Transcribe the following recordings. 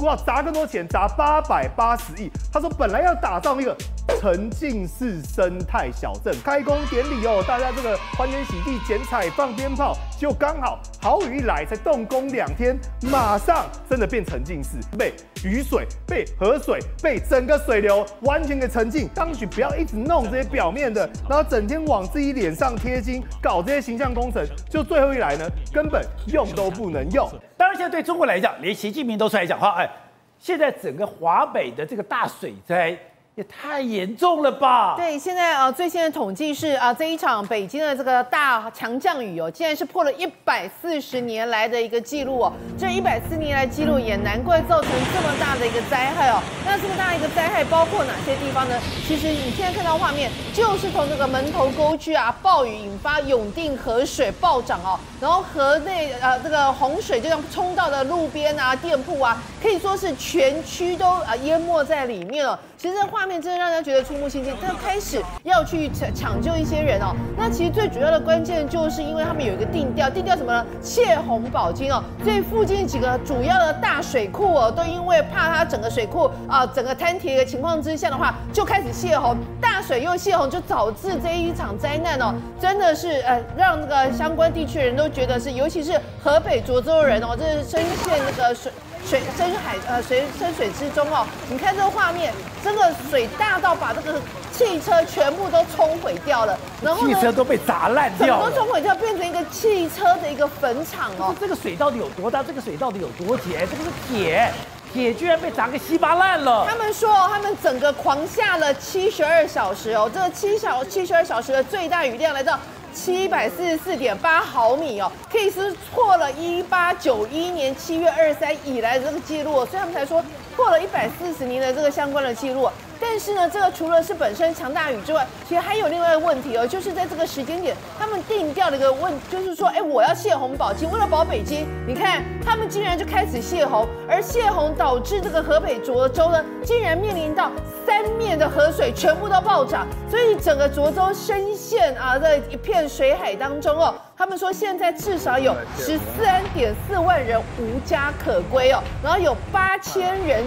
股要砸更多钱，砸八百八十亿。他说本来要打造那个沉浸式生态小镇，开工典礼哦，大家这个欢天喜地剪彩放鞭炮，就刚好好雨一来，才动工两天，马上真的变沉浸式，被雨水、被河水、被整个水流完全给沉浸。当局不要一直弄这些表面的，然后整天往自己脸上贴金，搞这些形象工程，就最后一来呢，根本用都不能用。当然，现在对中国来讲，连习近平都出来讲话，哎，现在整个华北的这个大水灾。也太严重了吧！对，现在呃，最新的统计是啊，这一场北京的这个大强降雨哦，竟然是破了一百四十年来的一个记录哦。这一百四十年来记录，也难怪造成这么大的一个灾害哦。那这么大一个灾害包括哪些地方呢？其实你现在看到画面，就是从这个门头沟区啊，暴雨引发永定河水暴涨哦，然后河内呃这个洪水就像冲到了路边啊、店铺啊，可以说是全区都啊淹没在里面了。其实这画面真的让人觉得触目惊心，他开始要去抢抢救一些人哦。那其实最主要的关键就是因为他们有一个定调，定调什么呢？泄洪保金哦。所以附近几个主要的大水库哦，都因为怕它整个水库啊整个坍塌的情况之下的话，就开始泄洪。大水又泄洪，就导致这一场灾难哦，真的是呃让那个相关地区人都觉得是，尤其是河北涿州人哦，这是深陷那个水。水深海呃水深水之中哦，你看这个画面，这个水大到把这个汽车全部都冲毁掉了，然后汽车都被砸烂掉了，整个冲毁掉，变成一个汽车的一个坟场哦。这个水到底有多大？这个水到底有多铁？这个是铁，铁居然被砸个稀巴烂了。他们说，他们整个狂下了七十二小时哦，这个七小七十二小时的最大雨量来到。七百四十四点八毫米哦，可以是破了一八九一年七月二十三以来的这个记录，所以他们才说破了一百四十年的这个相关的记录。但是呢，这个除了是本身强大雨之外，其实还有另外一个问题哦，就是在这个时间点，他们定调的一个问，就是说，哎，我要泄洪保京，为了保北京，你看他们竟然就开始泄洪，而泄洪导致这个河北涿州呢，竟然面临到三面的河水全部都暴涨，所以整个涿州深陷啊在一片水海当中哦。他们说现在至少有十三点四万人无家可归哦，然后有八千人。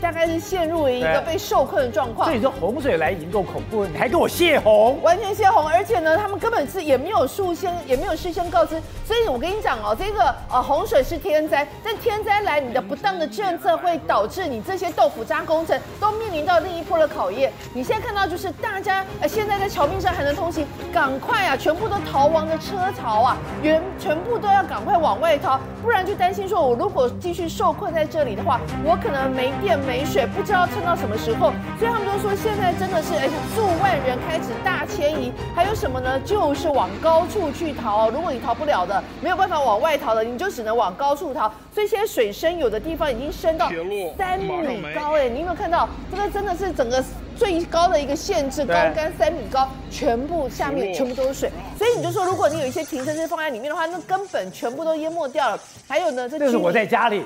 大概是陷入了一个被受困的状况，所以说洪水来已经够恐怖了，你还给我泄洪，完全泄洪，而且呢，他们根本是也没有事先也没有事先告知，所以我跟你讲哦，这个呃洪水是天灾，但天灾来，你的不当的政策会导致你这些豆腐渣工程都面临到另一波的考验。你现在看到就是大家呃现在在桥面上还能通行，赶快啊，全部都逃亡的车潮啊，原全部都要赶快往外逃，不然就担心说我如果继续受困在这里的话，我可能没电没。没水，不知道撑到什么时候，所以他们都说现在真的是，而且数万人开始大迁移，还有什么呢？就是往高处去逃。如果你逃不了的，没有办法往外逃的，你就只能往高处逃。所以现在水深有的地方已经深到三米高，哎，你有没有看到？这个真的是整个最高的一个限制，高杆三米高，全部下面全部都是水。所以你就说，如果你有一些停车车放在里面的话，那根本全部都淹没掉了。还有呢，这就是我在家里。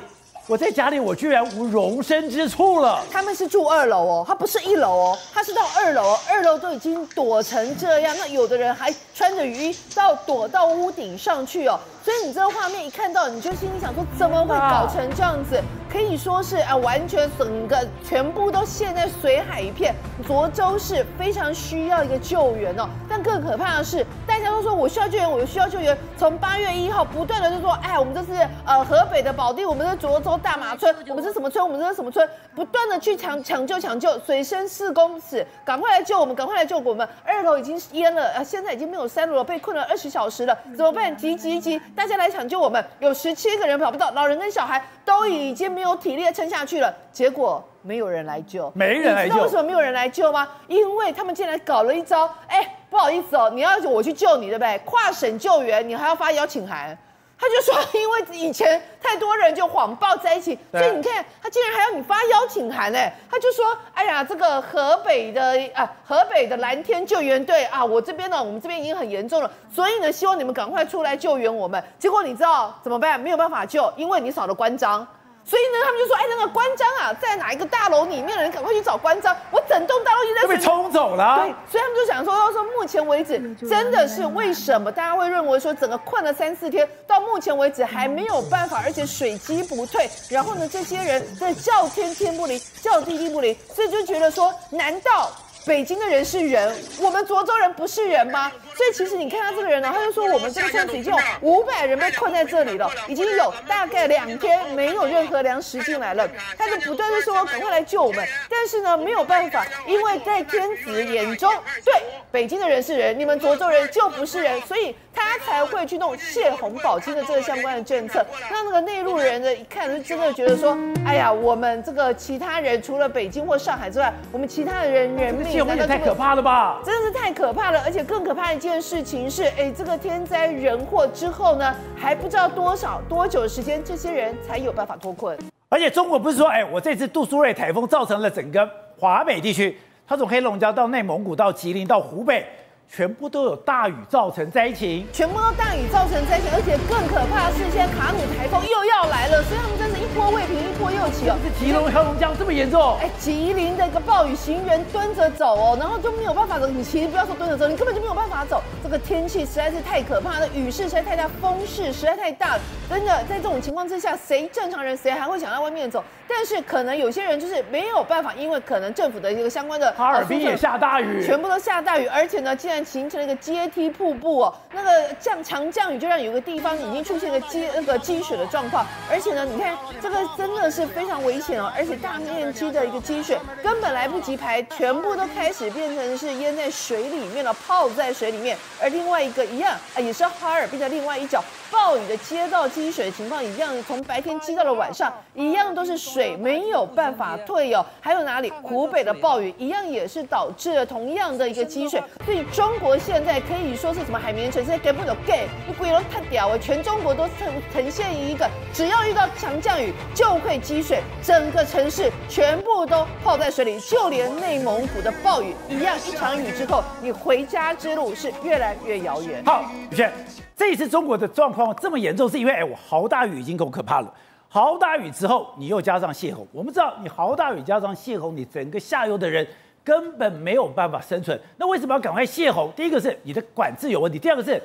我在家里，我居然无容身之处了。他们是住二楼哦，他不是一楼哦，他是到二楼，二楼都已经躲成这样，那有的人还穿着雨衣到躲到屋顶上去哦。所以你这个画面一看到，你就心里想说，怎么会搞成这样子？可以说是啊，完全整个全部都陷在水海一片。涿州市非常需要一个救援哦，但更可怕的是，大家都说我需要救援，我需要救援。从八月一号不断的就说，哎，我们这是呃河北的保定，我们是涿州大马村，我们是什么村？我们这是什么村？不断的去抢抢救抢救，水深四公尺，赶快来救我们，赶快来救我们！二楼已经淹了，呃，现在已经没有三楼了，被困了二十小时了，怎么办？急急急！大家来抢救我们！有十七个人跑不到，老人跟小孩都已经没有体力撑下去了。结果没有人来救，没人来救。你知道为什么没有人来救吗？因为他们竟然搞了一招，哎，不好意思哦，你要我去救你，对不对？跨省救援，你还要发邀请函。他就说，因为以前太多人就谎报在一起，所以你看他竟然还要你发邀请函哎。他就说，哎呀，这个河北的啊，河北的蓝天救援队啊，我这边呢，我们这边已经很严重了，所以呢，希望你们赶快出来救援我们。结果你知道怎么办？没有办法救，因为你少了关张。所以呢，他们就说：“哎，那个关张啊，在哪一个大楼里面的人赶快去找关张。我整栋大楼一直在被冲走了。对，所以他们就想说，要说目前为止，真的是为什么大家会认为说整个困了三四天，到到目前为止还没有办法，而且水机不退。然后呢，这些人在叫天天不灵，叫地地不灵，所以就觉得说，难道北京的人是人，我们涿州人不是人吗？所以其实你看他这个人呢，他就说我们这个村子已经有五百人被困在这里了，已经有大概两天没有任何粮食进来了。他就不断的说赶快来救我们，但是呢没有办法，因为在天子眼中，对北京的人是人，你们涿州人就不是人，所以他才会去弄泄洪保金的这个相关的政策。那那个内陆人呢，一看就真的觉得说，哎呀，我们这个其他人除了北京或上海之外，我们其他的人人命，泄洪也太可怕了吧？真的是太可怕了，而且更可怕的一件。事情是，哎，这个天灾人祸之后呢，还不知道多少多久的时间，这些人才有办法脱困。而且中国不是说，哎，我这次杜苏芮台风造成了整个华北地区，它从黑龙江到内蒙古到吉林到湖北。全部都有大雨造成灾情，全部都大雨造成灾情，而且更可怕的是，现在卡努台风又要来了，所以他们真波未平一波又起哦。是吉隆黑龙江这么严重？哎，吉林的一个暴雨行人蹲着走哦，然后就没有办法走。你其实不要说蹲着走，你根本就没有办法走。这个天气实在是太可怕了，雨势实在太大，风势实在太大了。真的，在这种情况之下，谁正常人谁还会想在外面走？但是可能有些人就是没有办法，因为可能政府的一个相关的哈尔滨也下大雨，全部都下大雨，而且呢，竟然形成了一个阶梯瀑布哦，那个降强降雨就让有个地方已经出现了积那个积水的状况，而且呢，你看这这个真的是非常危险哦，而且大面积的一个积水根本来不及排，全部都开始变成是淹在水里面了，泡在水里面。而另外一个一样啊，也是哈尔滨的另外一角，暴雨的街道积水情况一样，从白天积到了晚上，一样都是水没有办法退哦。还有哪里？湖北的暴雨一样也是导致了同样的一个积水，所以中国现在。可以说是什么海绵城市，给不了给，你鬼龙太屌了！全中国都呈呈现一个，只要遇到强降雨就会积水，整个城市全部都泡在水里，就连内蒙古的暴雨一样，一场雨之后，你回家之路是越来越遥远。好，雨轩，这一次中国的状况这么严重，是因为哎，我豪大雨已经够可怕了，豪大雨之后你又加上泄洪，我们知道你豪大雨加上泄洪，你整个下游的人。根本没有办法生存，那为什么要赶快泄洪？第一个是你的管制有问题，第二个是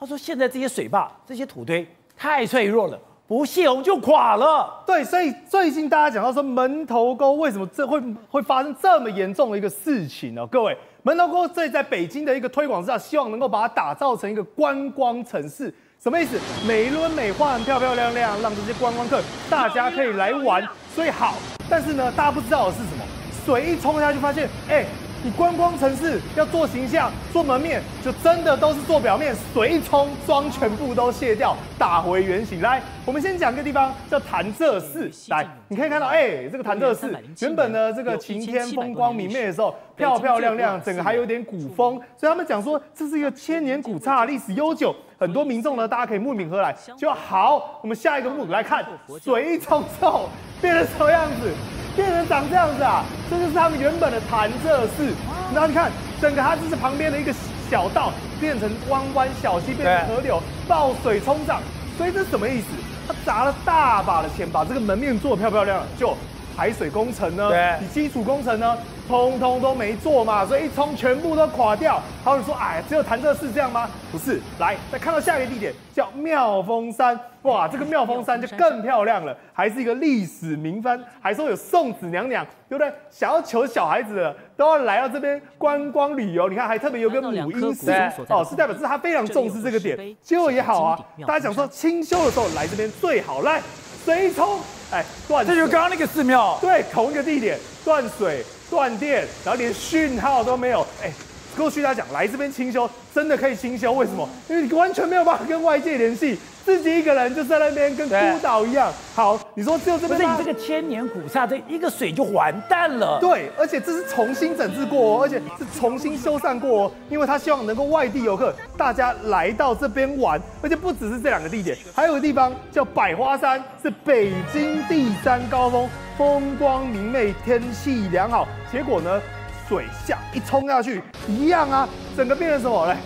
他说现在这些水坝、这些土堆太脆弱了，不泄洪就垮了。对，所以最近大家讲到说门头沟为什么这会会发生这么严重的一个事情呢、各位，门头沟这在北京的一个推广之下，希望能够把它打造成一个观光城市，什么意思？美轮美奂、漂漂亮亮，让这些观光客大家可以来玩，所以好。但是呢，大家不知道的是什么？水一冲下去，发现，哎、你观光城市要做形象、做门面，就真的都是做表面。水一冲，妆全部都卸掉，打回原形。来，我们先讲个地方叫潭柘寺。来，你可以看到，哎、欸，这个潭柘寺原本呢，这个晴天风光明媚的时候，漂漂亮亮，整个还有点古风。所以他们讲说，这是一个千年古刹，历史悠久。很多民众呢，大家可以慕名而来。就好，我们下一个目来看，水一冲之后变成什么样子？变成长这样子啊！这就是他们原本的弹射式。然后你看，整个它就是旁边的一个小道，变成弯弯小溪，变成河流，爆水冲涨。所以这是什么意思？他砸了大把的钱，把这个门面做得漂漂亮亮，就排水工程呢，你基础工程呢，通通都没做嘛，所以一冲全部都垮掉。还有人说，哎，只有潭柘寺这样吗？不是，来再看到下一个地点叫妙峰山。哇，这个妙峰山就更漂亮了，还是一个历史名番，还说有送子娘娘，对不对？想要求小孩子的都要来到这边观光旅游。你看，还特别有个母婴室哦，是代表是他非常重视这个点。结果也好啊，大家想说清修的时候来这边最好来，水一冲，哎，断。这就是刚刚那个寺庙，对，同一个地点断水断电，然后连讯号都没有，哎。过去他讲来这边清修，真的可以清修，为什么？因为你完全没有办法跟外界联系，自己一个人就在那边跟孤岛一样。好，你说只有这边，不是你这个千年古刹，这一个水就完蛋了。对，而且这是重新整治过哦，而且是重新修缮过哦，因为他希望能够外地游客大家来到这边玩，而且不只是这两个地点，还有个地方叫百花山，是北京第三高峰，风光明媚，天气良好。结果呢？水下一冲下去，一样啊，整个变成什么？来，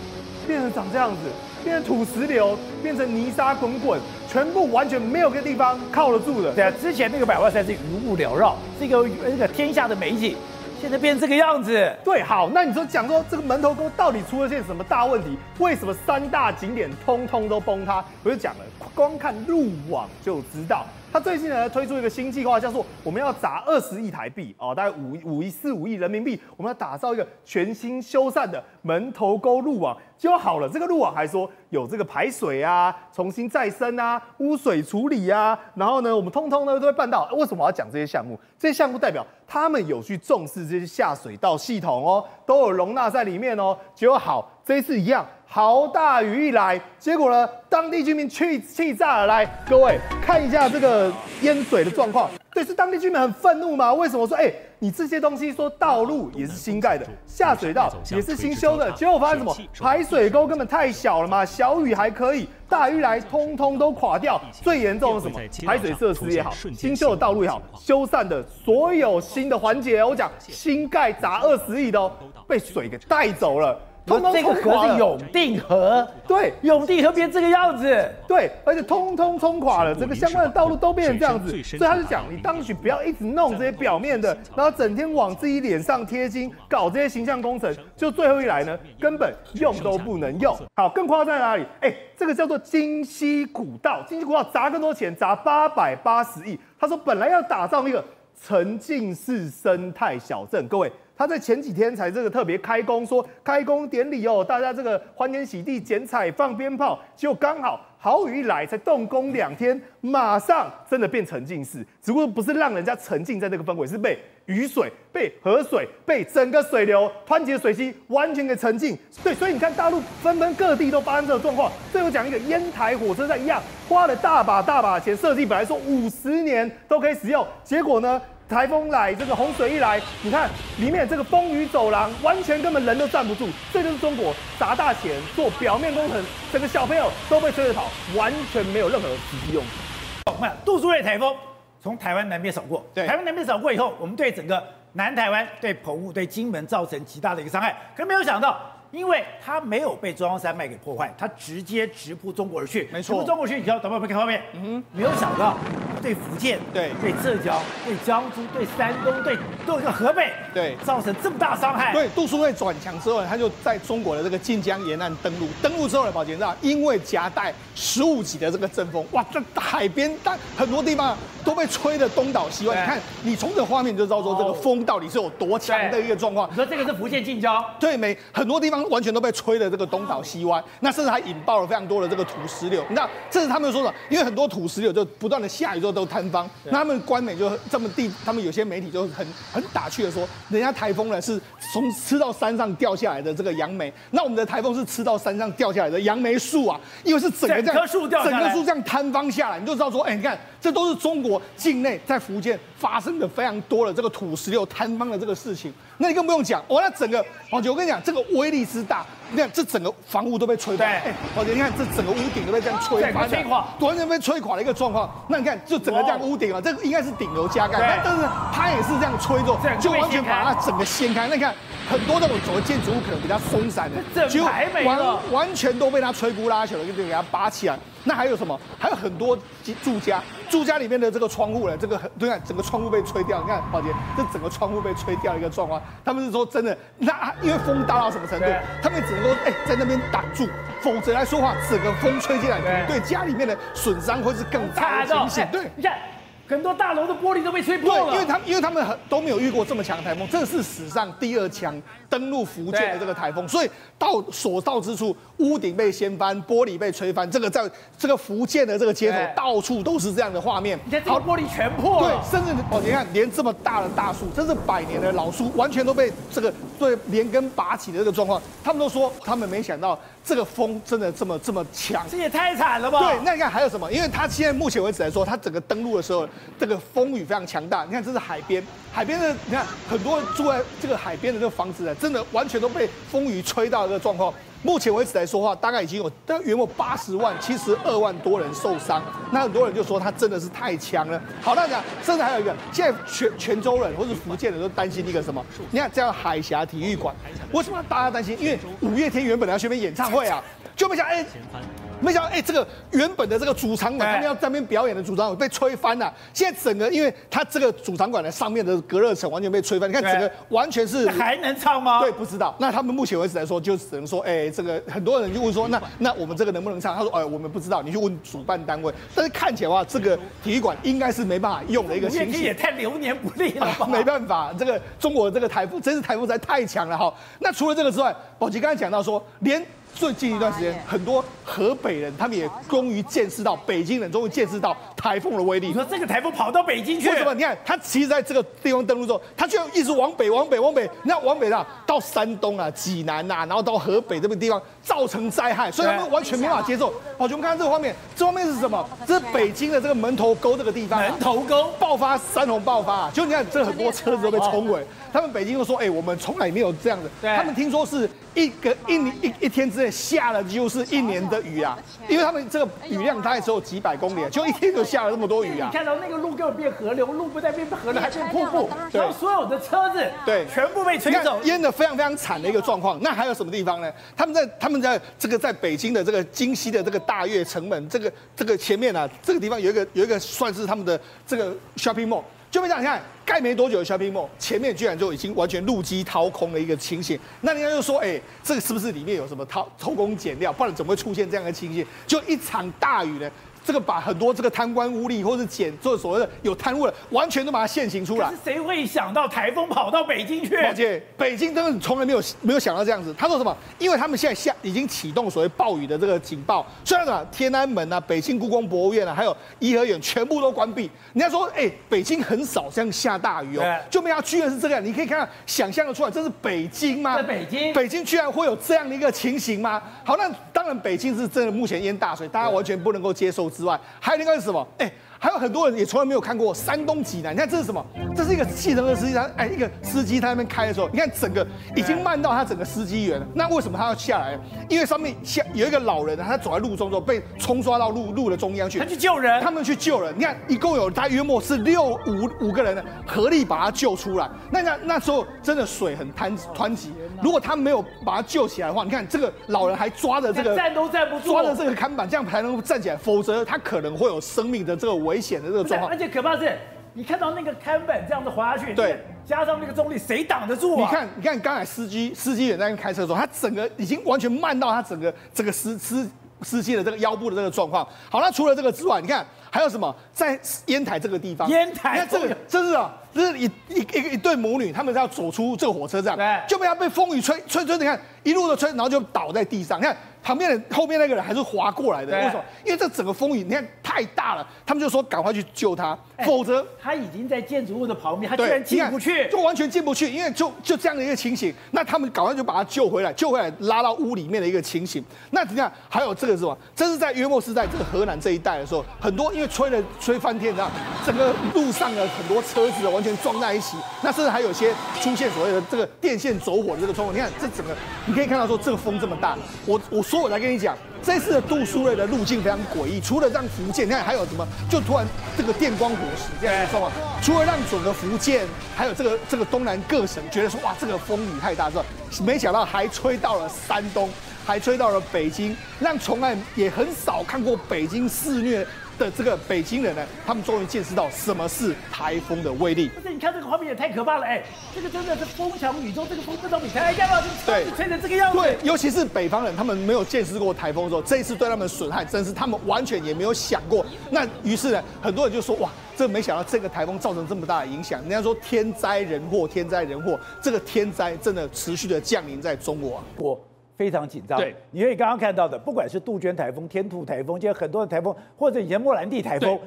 变成长这样子，变成土石流，变成泥沙滚滚，全部完全没有个地方靠得住的。对啊，之前那个百花山是云雾缭绕，是一个那个天下的美景，现在变这个样子。对，好，那你说讲说这个门头沟到底出了些什么大问题？为什么三大景点通通都崩塌？我就讲了，光看路网就知道。他最近呢推出一个新计划，叫做我们要砸二十亿台币哦，大概五五亿四五亿人民币，我们要打造一个全新修缮的门头沟路网。就好了，这个路网还说有这个排水啊、重新再生啊、污水处理啊，然后呢，我们通通呢都会办到。为什么要讲这些项目？这些项目代表他们有去重视这些下水道系统哦，都有容纳在里面哦。结果好，这一次一样。豪大雨一来，结果呢，当地居民气气炸了。来，各位看一下这个淹水的状况。对，是当地居民很愤怒吗？为什么说，哎、你这些东西说道路也是新盖的，下水道也是新修的，结果发现什么？排水沟根本太小了嘛，小雨还可以，大雨来通通都垮掉。最严重的是什么？排水设施也好，新修的道路也好，修缮的所有新的环节，我讲新盖砸二十亿的哦，被水给带走了。通通这个河是永定河，对，永定河变这个样子，对，而且通通冲垮了，整个相关的道路都变成这样子，所以他就讲，你当局不要一直弄这些表面的，然后整天往自己脸上贴金，搞这些形象工程，就最后一来呢，根本用都不能用。好，更夸张在哪里？哎，这个叫做金溪古道，金溪古道砸更多钱，砸八百八十亿。他说本来要打造一个沉浸式生态小镇，各位。他在前几天才这个特别开工，说开工典礼哦，大家这个欢天喜地剪彩放鞭炮，结果刚好好雨一来，才动工两天，马上真的变沉浸式，只不过不是让人家沉浸在这个氛围，是被雨水、被河水、被整个水流湍急的水溪完全给沉浸。对，所以你看大陆纷纷各地都发生这个状况。最后讲一个烟台火车站一样，花了大把大把钱设计，本来说五十年都可以使用，结果呢？台风来，这个洪水一来，你看里面这个风雨走廊，完全根本人都站不住。这就是中国砸大钱做表面工程，整个小朋友都被吹着跑，完全没有任何实际用途。我们杜苏芮台风从台湾南边扫过，对，台湾南边扫过以后，我们对整个南台湾、对澎湖、对金门造成极大的一个伤害，可是没有想到。因为它没有被中央山脉给破坏，它直接直扑中国而去。没错，直扑中国去，你知道，导播看画面，嗯，没有想到对福建、对对浙江、对江苏、对山东、对对个河北，对造成这么大伤害。对，杜苏芮转强之后，他就在中国的这个晋江沿岸登陆。登陆之后呢，宝杰知道，因为夹带十五级的这个阵风，哇，这海边但很多地方都被吹得东倒西歪。你看，你从这画面就知道说这个风到底是有多强的一个状况。你说这个是福建晋江？对，没很多地方完全都被吹。的这个东倒西歪，那甚至还引爆了非常多的这个土石流。你知道，这是他们说的，因为很多土石流就不断的下雨之后都坍方。那他们官媒就这么地，他们有些媒体就很很打趣的说，人家台风呢是从吃到山上掉下来的这个杨梅，那我们的台风是吃到山上掉下来的杨梅树啊，因为是整个这样，整棵树掉下来，整个树这样坍方下来，你就知道说，哎，你看，这都是中国境内在福建发生的非常多的这个土石流坍方的这个事情。那你更不用讲，哦，那整个宝杰，我跟你讲，这个威力之大。你看，这整个房屋都被吹垮。对，宝杰，你看这整个屋顶都被这样吹垮，吹垮，完全被吹垮的一个状况。那你看，就整个这样屋顶啊，这个应该是顶楼加盖，但但是它也是这样吹着，就完全把它整个掀开。那你看，很多那种所谓建筑物可能比较松散的，就完完全都被它吹鼓拉起来，就给它拔起来。那还有什么？还有很多住家，住家里面的这个窗户呢，这个很，你看整个窗户被吹掉。你看，宝杰，这整个窗户被吹掉一个状况。他们是说真的，那因为风大到什么程度，他们只能够哎在那边挡住，否则来说话，整个风吹进来，对家里面的损伤会是更大的情形。对，你看。很多大楼的玻璃都被吹破了。对，因为他们因为他们很都没有遇过这么强的台风，这是史上第二强登陆福建的这个台风，所以到所到之处，屋顶被掀翻，玻璃被吹翻，这个在这个福建的这个街头到处都是这样的画面。你看，这个玻璃全破了。对，甚至哦，你看，连这么大的大树，真是百年的老树，完全都被这个对连根拔起的这个状况。他们都说，他们没想到这个风真的这么这么强。这也太惨了吧？对，那你看还有什么？因为它现在目前为止来说，它整个登陆的时候。这个风雨非常强大，你看这是海边，海边的你看很多住在这个海边的这个房子啊，真的完全都被风雨吹到这个状况。目前为止来说话，大概已经有大约有八十万、七十二万多人受伤。那很多人就说他真的是太强了。好，那讲甚至还有一个，现在全泉州人或是福建人都担心一个什么？你看这样海峡体育馆，为什么大家担心？因为五月天原本要去那边演唱会啊，就没想哎。没想到哎，这个原本的这个主场馆，他们要在那边表演的主场馆被吹翻了。现在整个，因为它这个主场馆的上面的隔热层完全被吹翻，你看整个完全是还能唱吗？对，不知道。那他们目前为止来说，就只能说，哎，这个很多人就问说，那那我们这个能不能唱？他说，哎，我们不知道，你去问主办单位。但是看起来的话，这个体育馆应该是没办法用的一个情形。也太流年不利了吧？没办法，这个中国的这个台风，真是台风实在太强了哈。那除了这个之外，宝杰刚才讲到说，连。最近一段时间，很多河北人他们也终于见识到北京人终于见识到台风的威力。你说这个台风跑到北京去？为什么？你看，他其实在这个地方登陆之后，他就一直往北、往北、往北。那往北啊到山东啊、济南啊，然后到河北这个地方，造成灾害，所以他们完全没法接受。好，我们看看这个画面，这画面是什么？这是北京的这个门头沟这个地方，门头沟爆发山洪爆发，就你看这很多车子都被冲毁。他们北京都说，哎，我们从来没有这样子。他们听说是一个一年一一天之内下了几乎是一年的雨啊，因为他们这个雨量大概只有几百公里，就一天就下了那么多雨啊。你看到那个路根本变河流，路不但变河流，还变瀑布，然后所有的车子对全部被吹走，淹的非常非常惨的一个状况。那还有什么地方呢？他们在他们在这个在北京的这个京西的这个大悦城门这个这个前面啊，这个地方有一个有一个算是他们的这个 shopping mall。就没讲，你看盖没多久的 shopping mall 前面居然就已经完全路基掏空的一个情形。那人家就说，哎、这个是不是里面有什么偷偷工减料？不然怎么会出现这样的情形？就一场大雨呢？这个把很多这个贪官污吏，或者检做所谓的有贪污的，完全都把它现行出来。是谁会想到台风跑到北京去？而且北京真的从来没有没有想到这样子。他说什么？因为他们现在下已经启动所谓暴雨的这个警报，虽然啊天安门啊、北京故宫博物院啊，还有颐和园全部都关闭。人家说，哎、欸，北京很少这样下大雨哦，就没想到居然是这个样。你可以看到，想象的出来，这是北京吗？在北京，北京居然会有这样的一个情形吗？好，那当然北京是真的目前淹大水，大家完全不能够接受之外，还有另外。是什么？哎。还有很多人也从来没有看过山东济南，你看这是什么？这是一个计程车司机，他哎，一个司机他在那边开的时候，你看整个已经慢到他整个司机员了。那为什么他要下来？因为上面下有一个老人，他走在路中之后被冲刷到路路的中央去。他去救人，他们去救人。你看一共有他约莫是六五五个人呢，合力把他救出来。那那那时候真的水很湍湍急，如果他没有把他救起来的话，你看这个老人还抓着这个站都站不住，抓着这个看板，这样才能够站起来，否则他可能会有生命的这个危险的这个状况。而且可怕是，你看到那个看板这样子滑下去，对，加上那个重力，谁挡得住啊？你看，你看刚才司机司机也在开车的时候，他整个已经完全慢到他整个这个司司司机的这个腰部的这个状况。好，那除了这个之外，你看还有什么？在烟台这个地方，烟台，你看这个，这是啊，这是一一一个一对母女，他们要走出这个火车站，对，就被他被风雨吹吹吹，你看一路的吹，然后就倒在地上，你看。旁边的后面那个人还是滑过来的，为什么？因为这整个风雨你看太大了，他们就说赶快去救他，否则他已经在建筑物的旁边，他居然进不去，就完全进不去，因为就就这样的一个情形，那他们赶快就把他救回来，救回来拉到屋里面的一个情形。那你看还有这个是什么？这是在约莫是在这个河南这一带的时候，很多因为吹了吹翻天，这样整个路上的很多车子完全撞在一起，那甚至还有些出现所谓的这个电线走火的这个状况。你看这整个，你可以看到说这个风这么大，我我说我来跟你讲。这次的杜苏芮的路径非常诡异，除了让福建，你看还有什么？就突然这个电光火石这样的状况，除了让整个福建，还有这个这个东南各省觉得说哇，这个风雨太大之外，没想到还吹到了山东，还吹到了北京，让从来也很少看过北京肆虐的这个北京人呢，他们终于见识到什么是台风的威力。不是，你看这个画面也太可怕了，哎，这个真的是风强雨中，这个风不知道比台还大，对，吹成这个样子。对，尤其是北方人，他们没有见识过台风的时候，这一次对他们损害，真是他们完全也没有想过。那于是呢，很多人就说，哇，这没想到这个台风造成这么大的影响。人家说天灾人祸，天灾人祸，这个天灾真的持续的降临在中国啊。我。非常紧张。对，因为刚刚看到的，不管是杜鹃台风、天兔台风，现在很多的台风，或者以前莫兰蒂台风，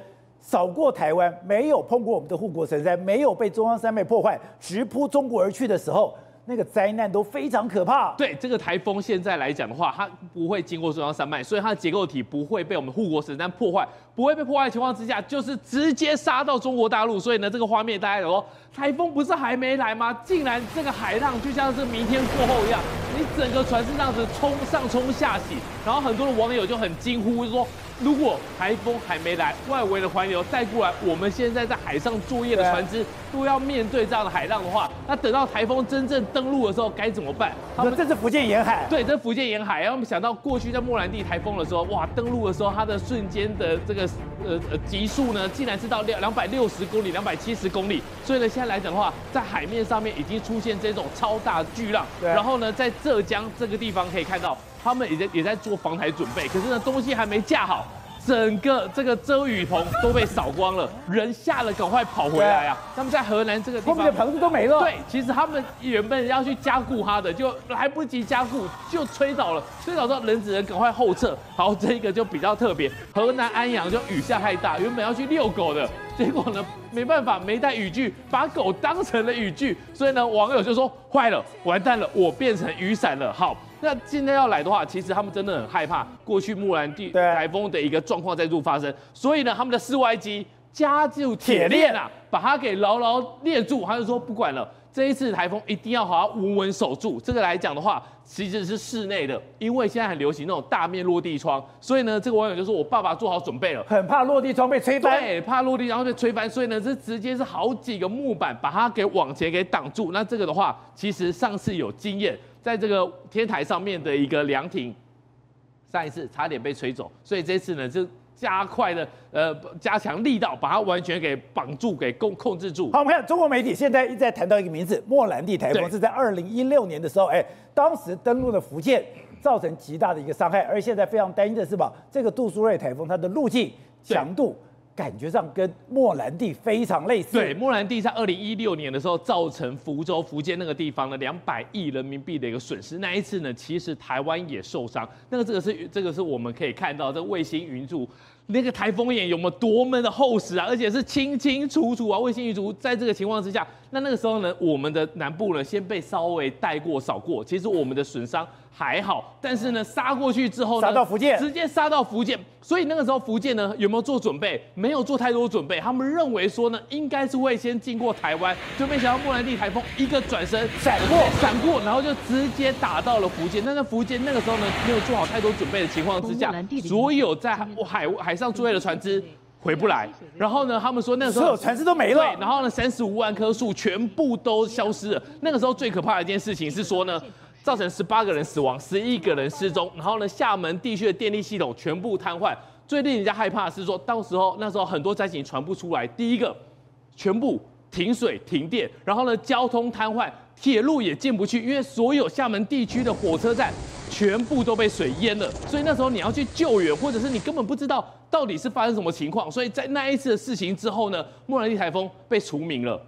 扫过台湾，没有碰过我们的护国神山，没有被中央山脉破坏，直扑中国而去的时候。那个灾难都非常可怕。对这个台风现在来讲的话，它不会经过中央山脉，所以它的结构体不会被我们护国神山破坏，不会被破坏的情况之下，就是直接杀到中国大陆。所以呢，这个画面大家有说，台风不是还没来吗？竟然这个海浪就像是明天过后一样，你整个船是这样子冲上冲下洗，然后很多的网友就很惊呼，就说。如果台风还没来，外围的环流带过来，我们现在在海上作业的船只都要面对这样的海浪的话，那等到台风真正登陆的时候该怎么办？他们这是福建沿海，对，这是福建沿海。然后我们想到过去在莫兰蒂台风的时候，哇，登陆的时候它的瞬间的这个呃呃极速呢，竟然是到两两百六十公里、两百七十公里。所以呢，现在来讲的话，在海面上面已经出现这种超大巨浪。然后呢，在浙江这个地方可以看到。他们也在也在做防台准备，可是呢，东西还没架好，整个这个遮雨棚都被扫光了，人吓了赶快跑回来啊！他们在河南这个地方，后面的棚子都没了。对，其实他们原本要去加固它的，就来不及加固就吹倒了，吹倒之后人只能赶快后撤。好，这个就比较特别，河南安阳就雨下太大，原本要去遛狗的，结果呢没办法，没带雨具，把狗当成了雨具，所以呢网友就说坏了，完蛋了，我变成雨伞了。好。那现在要来的话，其实他们真的很害怕过去木兰地台风的一个状况再度发生，所以呢，他们的室外机加就铁链啊，把它给牢牢链住。他就说不管了，这一次台风一定要好好稳稳守住。这个来讲的话，其实是室内的，因为现在很流行那种大面落地窗，所以呢，这个网友就说我爸爸做好准备了，很怕落地窗被吹翻，对，怕落地然后被吹翻，所以呢，这直接是好几个木板把它给往前给挡住。那这个的话，其实上次有经验。在这个天台上面的一个凉亭，上一次差点被吹走，所以这次呢就加快了呃加强力道，把它完全给绑住，给控控制住。好，我们看中国媒体现在一直在谈到一个名字——莫兰蒂台风，是在二零一六年的时候，哎，当时登陆了福建，造成极大的一个伤害，而现在非常担心的是吧，这个杜苏芮台风它的路径强度。感觉上跟莫兰蒂非常类似。对，莫兰蒂在二零一六年的时候造成福州、福建那个地方的两百亿人民币的一个损失。那一次呢，其实台湾也受伤。那个这个是这个是我们可以看到这卫星云图。那个台风眼有没有多么的厚实啊？而且是清清楚楚啊！卫星云图在这个情况之下，那那个时候呢，我们的南部呢先被稍微带过扫过，其实我们的损伤还好。但是呢，杀过去之后呢，杀到福建，直接杀到福建。所以那个时候福建呢有没有做准备？没有做太多准备。他们认为说呢，应该是会先经过台湾，就没想到莫兰蒂台风一个转身闪过，闪过，然后就直接打到了福建。但是福建那个时候呢，没有做好太多准备的情况之下，所有在海海上作业的船只回不来，然后呢，他们说那个时候所有船只都没了，对，然后呢，三十五万棵树全部都消失了。那个时候最可怕的一件事情是说呢，造成十八个人死亡，十一个人失踪，然后呢，厦门地区的电力系统全部瘫痪。最令人家害怕的是说，到时候那时候很多灾情传不出来，第一个全部停水停电，然后呢，交通瘫痪。铁路也进不去，因为所有厦门地区的火车站全部都被水淹了，所以那时候你要去救援，或者是你根本不知道到底是发生什么情况。所以在那一次的事情之后呢，莫兰蒂台风被除名了，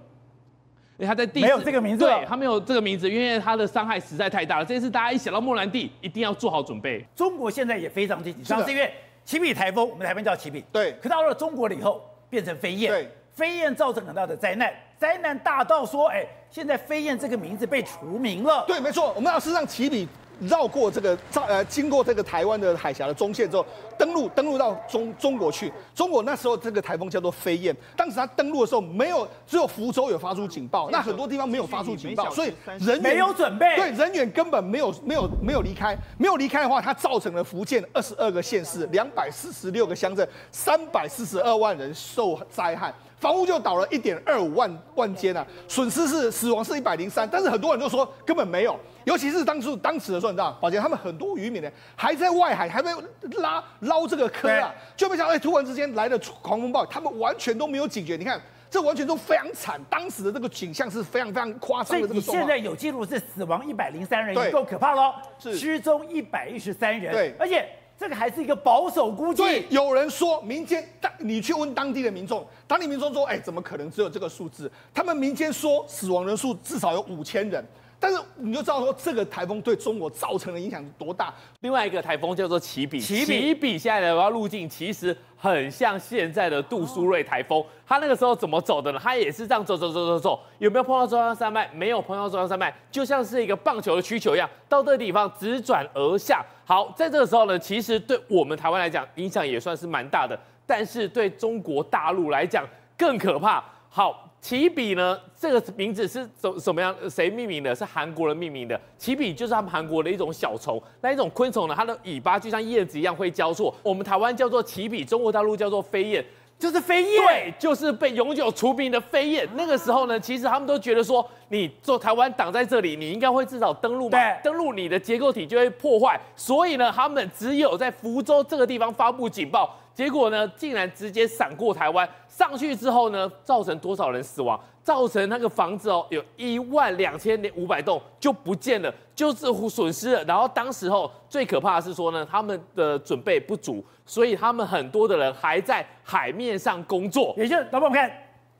他在第没有这个名字，对，他没有这个名字，因为他的伤害实在太大了。这次大家一想到莫兰蒂，一定要做好准备。中国现在也非常积极，上次因为齐比台风，我们台湾叫齐比，对，可到了中国了以后变成飞燕，对，飞燕造成很大的灾难。灾难大到说，哎，现在飞燕这个名字被除名了。对，没错，我们要事实上齐比绕过这个，呃，经过这个台湾的海峡的中线之后，登陆登陆到中中国去。中国那时候这个台风叫做飞燕，当时它登陆的时候没有，只有福州有发出警报，那很多地方没有发出警报，所以人员没有准备，对，人员根本没有没有没有离开，没有离开的话，它造成了福建二十二个县市、两百四十六个乡镇、三百四十二万人受灾害。房屋就倒了一点二五万万间啊，损失是死亡是一百零三，但是很多人都说根本没有，尤其是当初当时的时候，你知道，宝杰他们很多渔民呢还在外海还在拉捞这个蚵啊，就没想到哎，突然之间来了狂风暴雨，他们完全都没有警觉，你看这完全都非常惨，当时的这个景象是非常非常夸张的这个状况。现在有记录是死亡一百零三人，够可怕了，是失踪一百一十三人，对，而且。这个还是一个保守估计。对，有人说民间，当你去问当地的民众，当地民众说，哎，怎么可能只有这个数字？他们民间说死亡人数至少有五千人。但是你就知道说这个台风对中国造成的影响多大。另外一个台风叫做奇比，奇比，现在的路径其实很像现在的杜苏芮台风。它那个时候怎么走的呢？它也是这样走走走走走，有没有碰到中央山脉？没有碰到中央山脉，就像是一个棒球的曲球一样，到这个地方直转而下。好，在这个时候呢，其实对我们台湾来讲影响也算是蛮大的，但是对中国大陆来讲更可怕。好。奇比呢，这个名字是怎什么样？谁命名的？是韩国人命名的。起笔就是他们韩国的一种小虫，那一种昆虫呢，它的尾巴就像叶子一样会交错。我们台湾叫做起笔，中国大陆叫做飞燕，就是飞燕，对，就是被永久除名的飞燕。那个时候呢，其实他们都觉得说，你做台湾挡在这里，你应该会至少登陆嘛，登陆你的结构体就会破坏。所以呢，他们只有在福州这个地方发布警报。结果呢，竟然直接闪过台湾，上去之后呢，造成多少人死亡？造成那个房子哦，有一万两千五百栋就不见了，就是损失了。然后当时候最可怕的是说呢，他们的准备不足，所以他们很多的人还在海面上工作。也就是老板，我们看，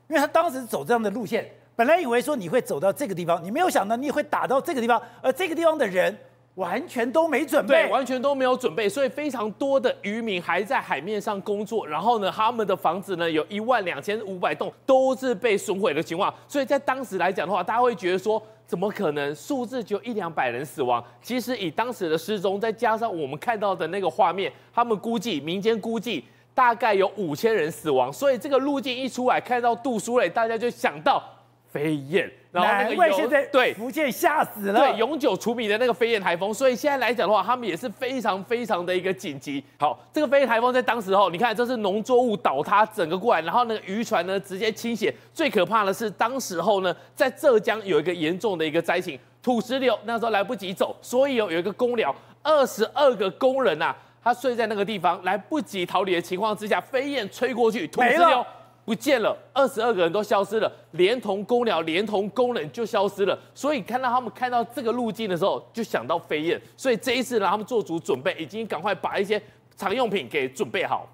因为他当时走这样的路线，本来以为说你会走到这个地方，你没有想到你会打到这个地方，而这个地方的人。完全都没准备，对，完全都没有准备，所以非常多的渔民还在海面上工作。然后呢，他们的房子呢，有一万两千五百栋都是被损毁的情况。所以在当时来讲的话，大家会觉得说，怎么可能数字就一两百人死亡？其实以当时的失踪，再加上我们看到的那个画面，他们估计民间估计大概有五千人死亡。所以这个路径一出来，看到杜苏芮，大家就想到飞燕。然后那个现在对福建吓死了，对永久除名的那个飞燕台风，所以现在来讲的话，他们也是非常非常的一个紧急。好，这个飞燕台风在当时候，你看这是农作物倒塌整个过来，然后那个渔船呢直接倾斜。最可怕的是当时候呢，在浙江有一个严重的一个灾情，土石流，那时候来不及走，所以有有一个工寮，二十二个工人呐、啊，他睡在那个地方，来不及逃离的情况之下，飞燕吹过去，土石流。不见了，二十二个人都消失了，连同公鸟，连同工人就消失了。所以看到他们看到这个路径的时候，就想到飞燕。所以这一次呢，他们做足准备，已经赶快把一些常用品给准备好。